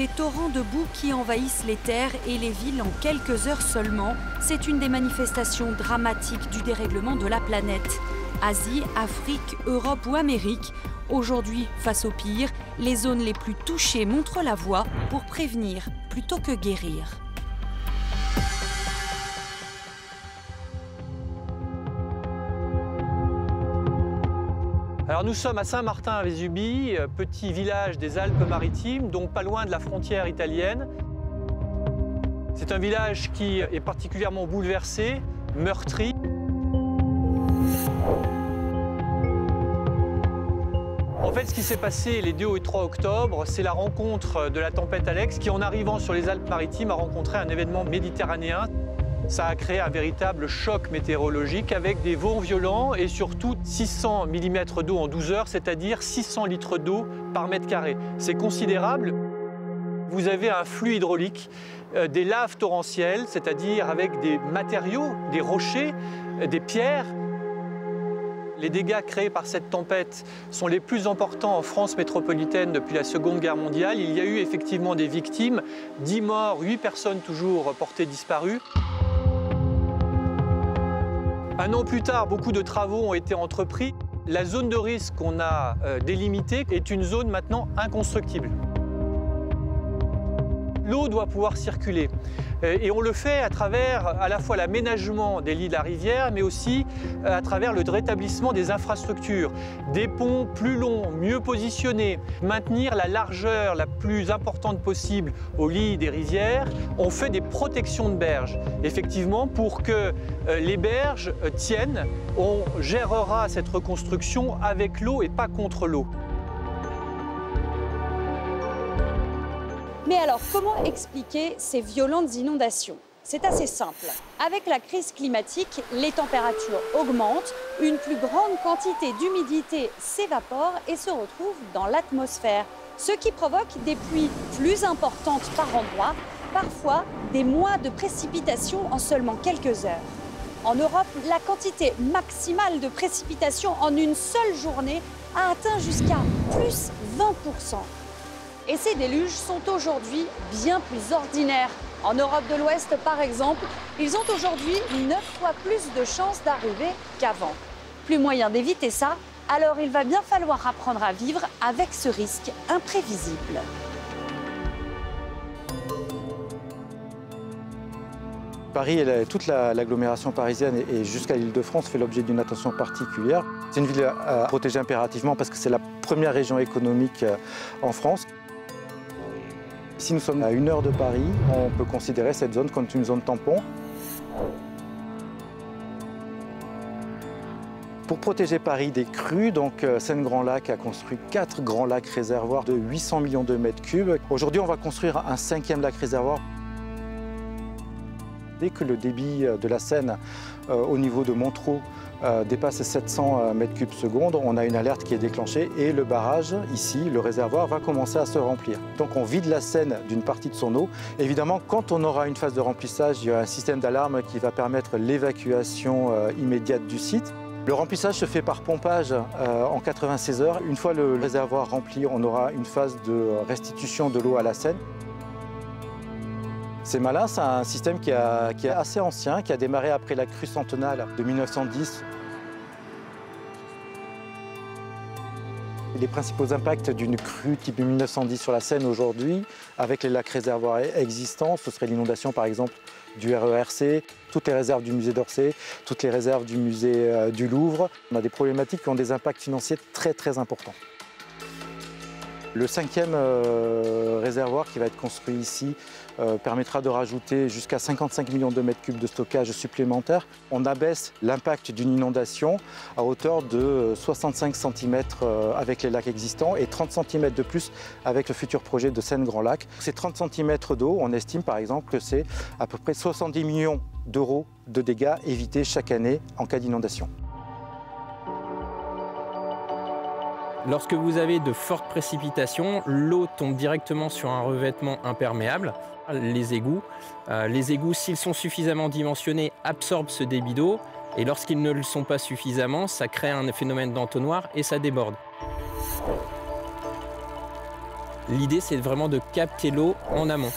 Des torrents de boue qui envahissent les terres et les villes en quelques heures seulement, c'est une des manifestations dramatiques du dérèglement de la planète. Asie, Afrique, Europe ou Amérique, aujourd'hui, face au pire, les zones les plus touchées montrent la voie pour prévenir plutôt que guérir. Nous sommes à Saint-Martin-à-Vésubie, euh, petit village des Alpes-Maritimes, donc pas loin de la frontière italienne. C'est un village qui est particulièrement bouleversé, meurtri. En fait, ce qui s'est passé les 2 et 3 octobre, c'est la rencontre de la tempête Alex qui, en arrivant sur les Alpes-Maritimes, a rencontré un événement méditerranéen. Ça a créé un véritable choc météorologique avec des vents violents et surtout 600 mm d'eau en 12 heures, c'est-à-dire 600 litres d'eau par mètre carré. C'est considérable. Vous avez un flux hydraulique, euh, des laves torrentielles, c'est-à-dire avec des matériaux, des rochers, euh, des pierres. Les dégâts créés par cette tempête sont les plus importants en France métropolitaine depuis la Seconde Guerre mondiale. Il y a eu effectivement des victimes, 10 morts, 8 personnes toujours portées disparues. Un an plus tard, beaucoup de travaux ont été entrepris. La zone de risque qu'on a euh, délimitée est une zone maintenant inconstructible. L'eau doit pouvoir circuler. Euh, et on le fait à travers à la fois l'aménagement des lits de la rivière, mais aussi euh, à travers le rétablissement des infrastructures, des ponts plus longs, mieux positionnés, maintenir la largeur la plus importante possible au lit des rivières. On fait des protections de berges, effectivement, pour que euh, les berges tiennent. On gérera cette reconstruction avec l'eau et pas contre l'eau. Mais alors, comment expliquer ces violentes inondations? C'est assez simple. Avec la crise climatique, les températures augmentent, une plus grande quantité d'humidité s'évapore et se retrouve dans l'atmosphère, ce qui provoque des pluies plus importantes par endroit, parfois des mois de précipitations en seulement quelques heures. En Europe, la quantité maximale de précipitations en une seule journée a atteint jusqu'à plus 20%. Et ces déluges sont aujourd'hui bien plus ordinaires. En Europe de l'Ouest, par exemple, ils ont aujourd'hui 9 fois plus de chances d'arriver qu'avant. Plus moyen d'éviter ça, alors il va bien falloir apprendre à vivre avec ce risque imprévisible. Paris, toute l'agglomération parisienne et jusqu'à l'île de France fait l'objet d'une attention particulière. C'est une ville à protéger impérativement parce que c'est la première région économique euh, en France. Si nous sommes à une heure de Paris, on peut considérer cette zone comme une zone tampon. Pour protéger Paris des crues, donc euh, Seine-Grand Lac a construit quatre grands lacs réservoirs de 800 millions de mètres cubes. Aujourd'hui, on va construire un cinquième lac réservoir. Dès que le débit de la Seine euh, au niveau de Montreux euh, dépasse 700 euh, mètres cubes secondes, on a une alerte qui est déclenchée et le barrage, ici, le réservoir, va commencer à se remplir. Donc on vide la Seine d'une partie de son eau. Évidemment, quand on aura une phase de remplissage, il y a un système d'alarme qui va permettre l'évacuation euh, immédiate du site. Le remplissage se fait par pompage en 96 heures. Une fois le réservoir rempli, on aura une phase de restitution de l'eau à la Seine. C'est malin, c'est un système qui, qui, est assez ancien, qui a démarré après la crue centenale de 1910 Les principaux impacts d'une crue type 1910 sur la Seine aujourd'hui, avec les lacs réservoirs existants, ce serait l'inondation par exemple du RERC, toutes les réserves du musée d'Orsay, toutes les réserves du musée euh, du Louvre. On a des problématiques qui ont des impacts financiers très très importants. Le cinquième euh, réservoir qui va être construit ici euh, permettra de rajouter jusqu'à 55 millions de mètres cubes de stockage supplémentaire. On abaisse l'impact d'une inondation à hauteur de 65 cm euh, avec les lacs existants et 30 cm de plus avec le futur projet de Seine-Grand Lac. Ces 30 cm d'eau, on estime par exemple que c'est à peu près 70 millions d'euros de dégâts évités chaque année en cas d'inondation. Lorsque vous avez de fortes précipitations, l'eau tombe directement sur un revêtement imperméable, les égouts. Euh, les égouts, s'ils sont suffisamment dimensionnés, absorbent ce débit d'eau. Et lorsqu'ils ne le sont pas suffisamment, ça crée un phénomène d'entonnoir et ça déborde. L'idée, c'est vraiment de capter l'eau en amont.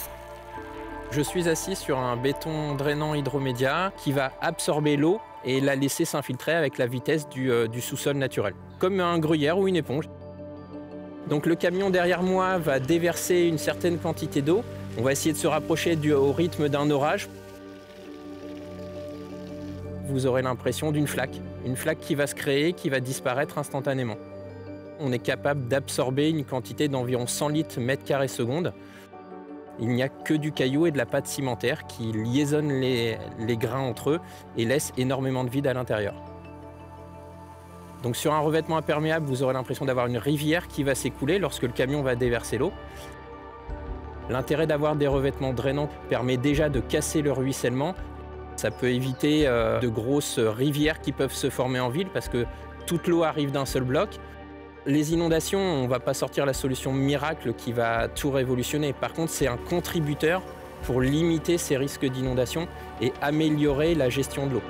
Je suis assis sur un béton drainant hydromédia qui va absorber l'eau et la laisser s'infiltrer avec la vitesse du, euh, du sous-sol naturel, comme un gruyère ou une éponge. Donc le camion derrière moi va déverser une certaine quantité d'eau. On va essayer de se rapprocher au rythme d'un orage. Vous aurez l'impression d'une flaque, une flaque qui va se créer, qui va disparaître instantanément. On est capable d'absorber une quantité d'environ 100 litres mètre carré seconde. Il n'y a que du caillou et de la pâte cimentaire qui liaisonnent les, les grains entre eux et laissent énormément de vide à l'intérieur. Donc sur un revêtement imperméable, vous aurez l'impression d'avoir une rivière qui va s'écouler lorsque le camion va déverser l'eau. L'intérêt d'avoir des revêtements drainants permet déjà de casser le ruissellement. Ça peut éviter euh, de grosses rivières qui peuvent se former en ville parce que toute l'eau arrive d'un seul bloc. Les inondations, on ne va pas sortir la solution miracle qui va tout révolutionner. Par contre, c'est un contributeur pour limiter ces risques d'inondation et améliorer la gestion de l'eau.